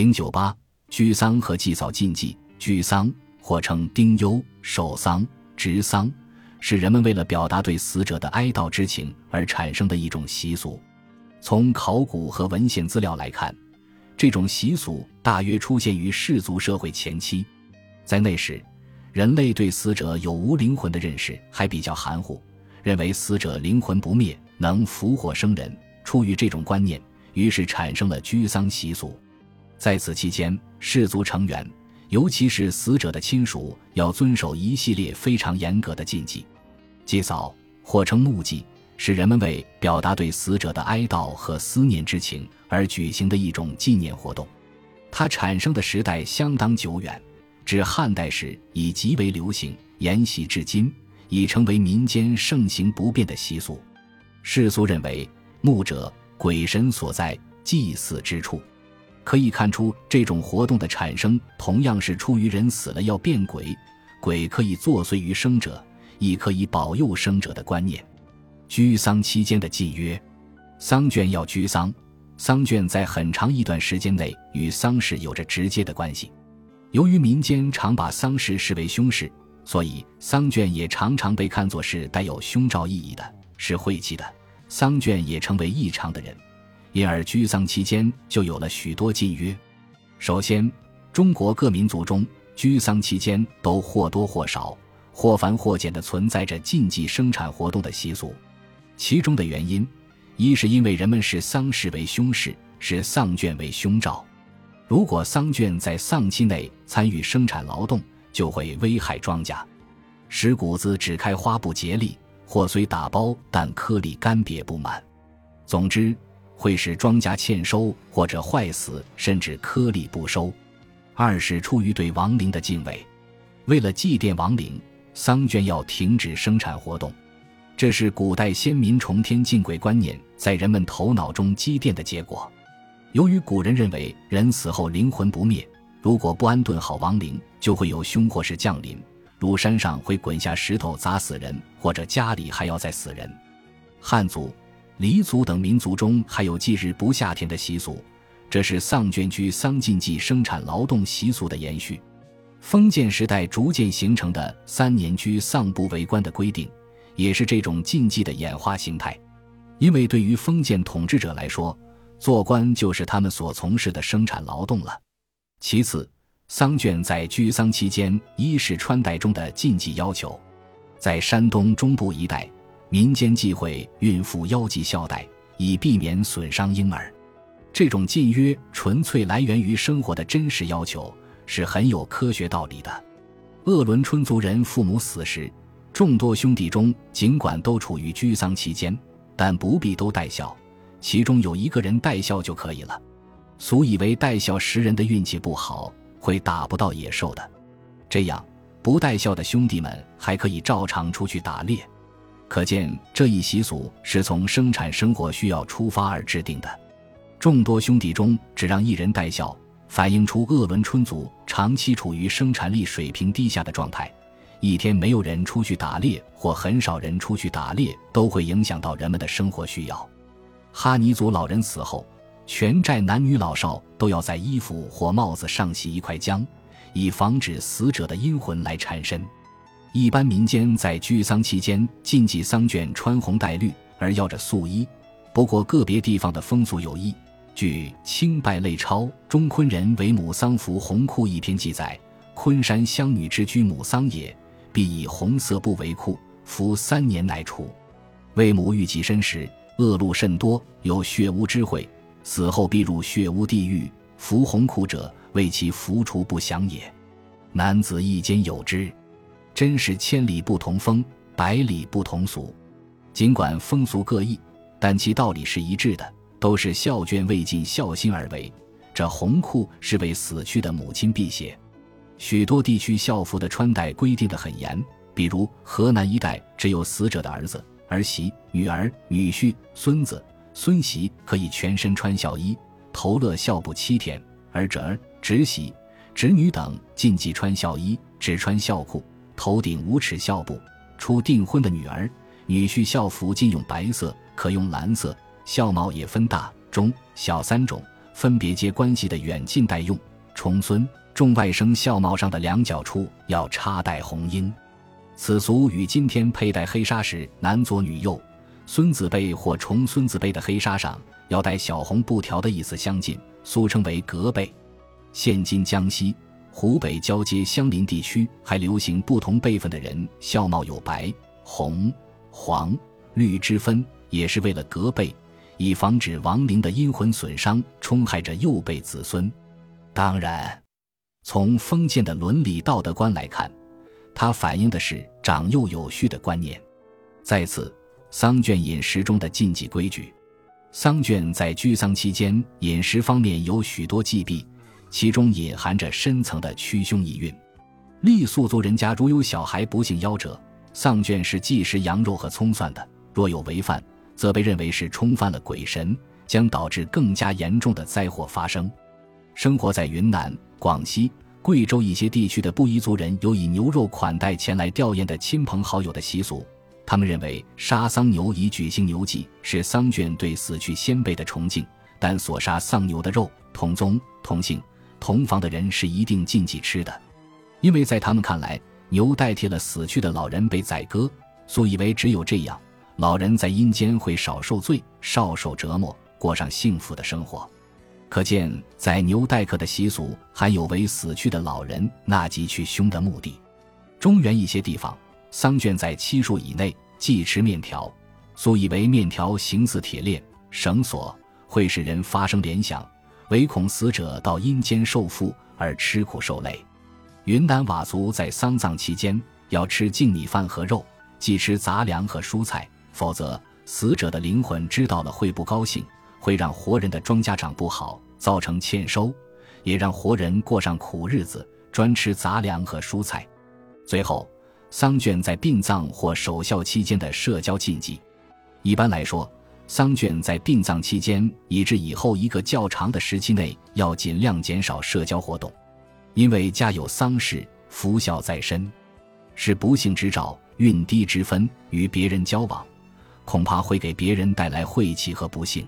零九八居丧和祭扫禁忌，居丧或称丁忧、守丧、执丧，是人们为了表达对死者的哀悼之情而产生的一种习俗。从考古和文献资料来看，这种习俗大约出现于氏族社会前期。在那时，人类对死者有无灵魂的认识还比较含糊，认为死者灵魂不灭，能复活生人。出于这种观念，于是产生了居丧习俗。在此期间，氏族成员，尤其是死者的亲属，要遵守一系列非常严格的禁忌。祭扫，或称墓祭。是人们为表达对死者的哀悼和思念之情而举行的一种纪念活动，它产生的时代相当久远，至汉代时已极为流行，沿袭至今，已成为民间盛行不变的习俗。世俗认为，墓者鬼神所在、祭祀之处，可以看出这种活动的产生同样是出于人死了要变鬼，鬼可以作祟于生者，亦可以保佑生者的观念。居丧期间的禁约，丧卷要居丧，丧卷在很长一段时间内与丧事有着直接的关系。由于民间常把丧事视为凶事，所以丧卷也常常被看作是带有凶兆意义的，是晦气的。丧卷也成为异常的人，因而居丧期间就有了许多禁约。首先，中国各民族中居丧期间都或多或少、或繁或简地存在着禁忌生产活动的习俗。其中的原因，一是因为人们视丧事为凶事，视丧卷为凶兆。如果丧卷在丧期内参与生产劳动，就会危害庄稼，使谷子只开花不结粒，或虽打包，但颗粒干瘪不满。总之，会使庄稼欠收或者坏死，甚至颗粒不收。二是出于对亡灵的敬畏，为了祭奠亡灵，丧卷要停止生产活动。这是古代先民崇天敬鬼观念在人们头脑中积淀的结果。由于古人认为人死后灵魂不灭，如果不安顿好亡灵，就会有凶祸事降临，如山上会滚下石头砸死人，或者家里还要再死人。汉族、黎族等民族中还有祭日不下田的习俗，这是丧卷居丧禁忌生产劳动习俗的延续。封建时代逐渐形成的三年居丧不为官的规定。也是这种禁忌的演化形态，因为对于封建统治者来说，做官就是他们所从事的生产劳动了。其次，丧卷在居丧期间衣饰穿戴中的禁忌要求，在山东中部一带，民间忌讳孕妇腰系孝带，以避免损伤婴儿。这种禁约纯粹来源于生活的真实要求，是很有科学道理的。鄂伦春族人父母死时。众多兄弟中，尽管都处于居丧期间，但不必都带孝，其中有一个人带孝就可以了。俗以为带孝十人的运气不好，会打不到野兽的。这样不带孝的兄弟们还可以照常出去打猎。可见这一习俗是从生产生活需要出发而制定的。众多兄弟中只让一人带孝，反映出鄂伦春族长期处于生产力水平低下的状态。一天没有人出去打猎，或很少人出去打猎，都会影响到人们的生活需要。哈尼族老人死后，全寨男女老少都要在衣服或帽子上洗一块浆，以防止死者的阴魂来缠身。一般民间在居丧期间禁忌丧卷穿红戴绿，而要着素衣。不过个别地方的风俗有异。据《清拜类钞·中昆人为母丧服红裤》一篇记载：“昆山乡女之居母丧也。”必以红色布为裤，服三年乃除。为母欲己身时，恶露甚多，有血污之秽，死后必入血污地狱。服红裤者，为其服除不祥也。男子一间有之，真是千里不同风，百里不同俗。尽管风俗各异，但其道理是一致的，都是孝眷未尽孝心而为。这红裤是为死去的母亲辟邪。许多地区校服的穿戴规定的很严，比如河南一带，只有死者的儿子、儿媳、女儿、女婿、孙子、孙媳可以全身穿孝衣，头勒孝布七天；而侄儿、侄媳、侄女等禁忌穿孝衣，只穿孝裤，头顶五尺孝布。出订婚的女儿、女婿孝服禁用白色，可用蓝色。孝帽也分大、中、小三种，分别接关系的远近代用。重孙重外甥孝帽上的两角处要插戴红缨，此俗与今天佩戴黑纱时男左女右、孙子辈或重孙子辈的黑纱上要戴小红布条的意思相近，俗称为格辈。现今江西、湖北交接相邻地区还流行不同辈分的人孝貌有白、红、黄、绿之分，也是为了隔辈。以防止亡灵的阴魂损伤，冲害着幼辈子孙。当然，从封建的伦理道德观来看，它反映的是长幼有序的观念。再次，丧卷饮食中的禁忌规矩。丧卷在居丧期间饮食方面有许多忌避，其中隐含着深层的驱凶意蕴。傈僳族人家如有小孩不幸夭折，丧眷是忌食羊肉和葱蒜的，若有违犯。则被认为是冲犯了鬼神，将导致更加严重的灾祸发生。生活在云南、广西、贵州一些地区的布依族人有以牛肉款待前来吊唁的亲朋好友的习俗。他们认为杀丧牛以举行牛祭是丧眷对死去先辈的崇敬，但所杀丧牛的肉，同宗、同姓、同房的人是一定禁忌吃的，因为在他们看来，牛代替了死去的老人被宰割，素以为只有这样。老人在阴间会少受罪，少受折磨，过上幸福的生活。可见，宰牛待客的习俗还有为死去的老人纳吉去凶的目的。中原一些地方，丧卷在七数以内忌吃面条，素以为面条形似铁链、绳索，会使人发生联想，唯恐死者到阴间受缚而吃苦受累。云南佤族在丧葬期间要吃净米饭和肉，忌吃杂粮和蔬菜。否则，死者的灵魂知道了会不高兴，会让活人的庄稼长不好，造成欠收，也让活人过上苦日子，专吃杂粮和蔬菜。最后，丧卷在殡葬或守孝期间的社交禁忌。一般来说，丧卷在殡葬期间以至以后一个较长的时期内，要尽量减少社交活动，因为家有丧事，福孝在身，是不幸之兆，运低之分，与别人交往。恐怕会给别人带来晦气和不幸，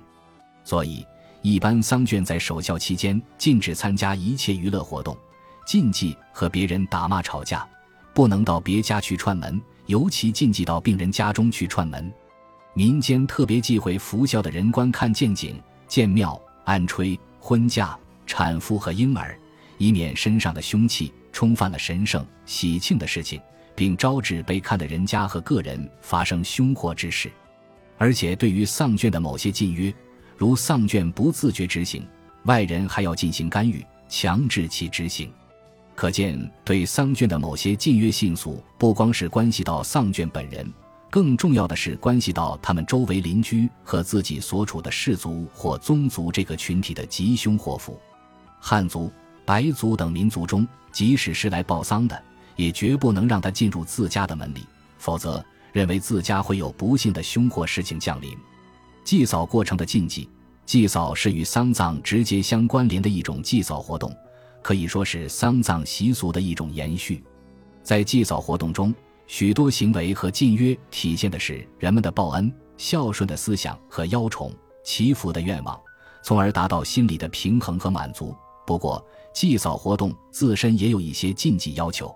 所以一般丧卷在守孝期间禁止参加一切娱乐活动，禁忌和别人打骂吵架，不能到别家去串门，尤其禁忌到病人家中去串门。民间特别忌讳服孝的人观看见景、见庙、安吹、婚嫁、产妇和婴儿，以免身上的凶气冲犯了神圣喜庆的事情，并招致被看的人家和个人发生凶祸之事。而且，对于丧眷的某些禁约，如丧眷不自觉执行，外人还要进行干预，强制其执行。可见，对丧眷的某些禁约信俗，不光是关系到丧眷本人，更重要的是关系到他们周围邻居和自己所处的氏族或宗族这个群体的吉凶祸福。汉族、白族等民族中，即使是来报丧的，也绝不能让他进入自家的门里，否则。认为自家会有不幸的凶祸事情降临，祭扫过程的禁忌。祭扫是与丧葬直接相关联的一种祭扫活动，可以说是丧葬习俗的一种延续。在祭扫活动中，许多行为和禁约体现的是人们的报恩、孝顺的思想和邀宠、祈福的愿望，从而达到心理的平衡和满足。不过，祭扫活动自身也有一些禁忌要求。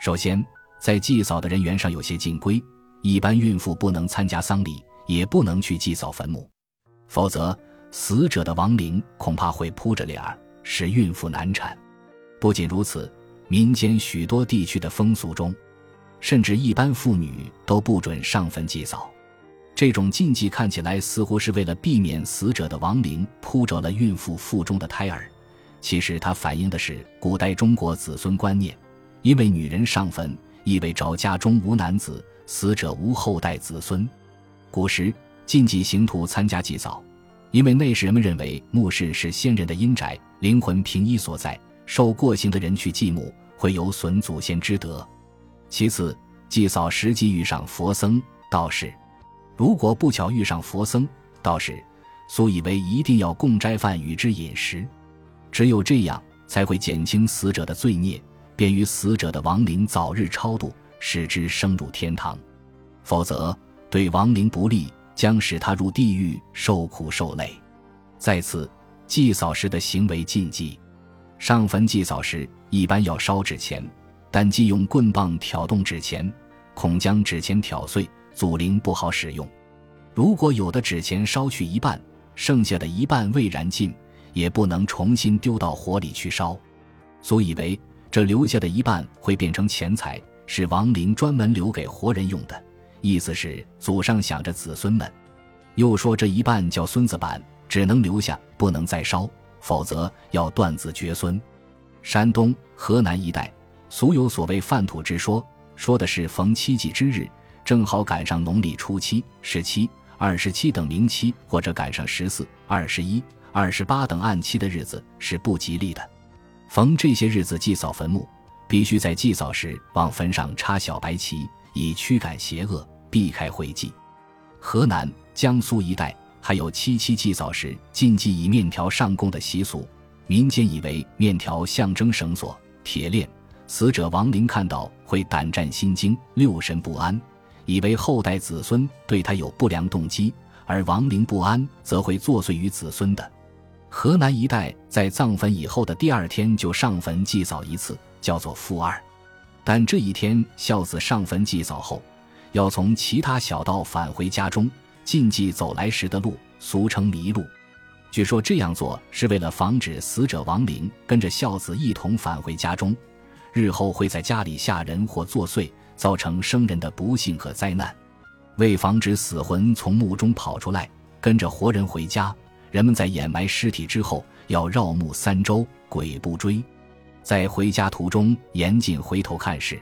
首先，在祭扫的人员上有些禁规。一般孕妇不能参加丧礼，也不能去祭扫坟墓，否则死者的亡灵恐怕会扑着脸儿，使孕妇难产。不仅如此，民间许多地区的风俗中，甚至一般妇女都不准上坟祭扫。这种禁忌看起来似乎是为了避免死者的亡灵扑着了孕妇腹中的胎儿，其实它反映的是古代中国子孙观念，因为女人上坟意味着家中无男子。死者无后代子孙，古时禁忌行徒参加祭扫，因为那时人们认为墓室是先人的阴宅，灵魂平依所在。受过刑的人去祭墓，会有损祖先之德。其次，祭扫时即遇上佛僧、道士，如果不巧遇上佛僧、道士，素以为一定要供斋饭与之饮食，只有这样才会减轻死者的罪孽，便于死者的亡灵早日超度。使之升入天堂，否则对亡灵不利，将使他入地狱受苦受累。再次，祭扫时的行为禁忌。上坟祭扫时，一般要烧纸钱，但忌用棍棒挑动纸钱，恐将纸钱挑碎，祖灵不好使用。如果有的纸钱烧去一半，剩下的一半未燃尽，也不能重新丢到火里去烧。所以为这留下的一半会变成钱财，是亡灵专门留给活人用的。意思是祖上想着子孙们。又说这一半叫孙子板，只能留下，不能再烧。否则要断子绝孙。山东、河南一带俗有所谓犯土之说，说的是逢七祭之日，正好赶上农历初七、十七、二十七等明期，或者赶上十四、二十一、二十八等暗期的日子是不吉利的。逢这些日子祭扫坟墓，必须在祭扫时往坟上插小白旗，以驱赶邪恶，避开晦气。河南、江苏一带。还有七七祭扫时禁忌以面条上供的习俗，民间以为面条象征绳索、铁链，死者亡灵看到会胆战心惊、六神不安，以为后代子孙对他有不良动机，而亡灵不安则会作祟于子孙的。河南一带在葬坟以后的第二天就上坟祭扫一次，叫做复二，但这一天孝子上坟祭扫后，要从其他小道返回家中。禁忌走来时的路，俗称迷路。据说这样做是为了防止死者亡灵跟着孝子一同返回家中，日后会在家里吓人或作祟，造成生人的不幸和灾难。为防止死魂从墓中跑出来跟着活人回家，人们在掩埋尸体之后要绕墓三周，鬼不追。在回家途中严禁回头看时，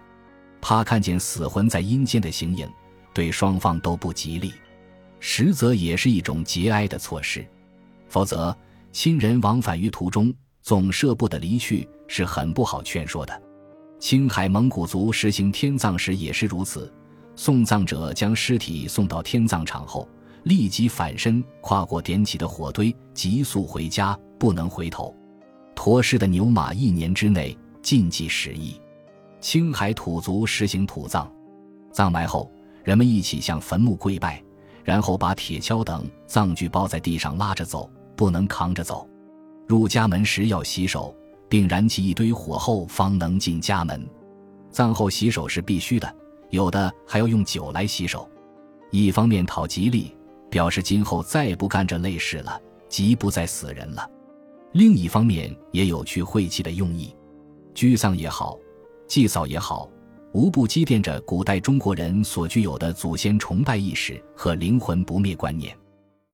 怕看见死魂在阴间的形影，对双方都不吉利。实则也是一种节哀的措施，否则亲人往返于途中，总舍不得离去，是很不好劝说的。青海蒙古族实行天葬时也是如此，送葬者将尸体送到天葬场后，立即反身跨过点起的火堆，急速回家，不能回头。驮尸的牛马一年之内禁忌十亿。青海土族实行土葬，葬埋后，人们一起向坟墓跪拜。然后把铁锹等葬具包在地上拉着走，不能扛着走。入家门时要洗手，并燃起一堆火后方能进家门。葬后洗手是必须的，有的还要用酒来洗手。一方面讨吉利，表示今后再不干这类事了，即不再死人了；另一方面也有去晦气的用意。居丧也好，祭扫也好。无不积淀着古代中国人所具有的祖先崇拜意识和灵魂不灭观念。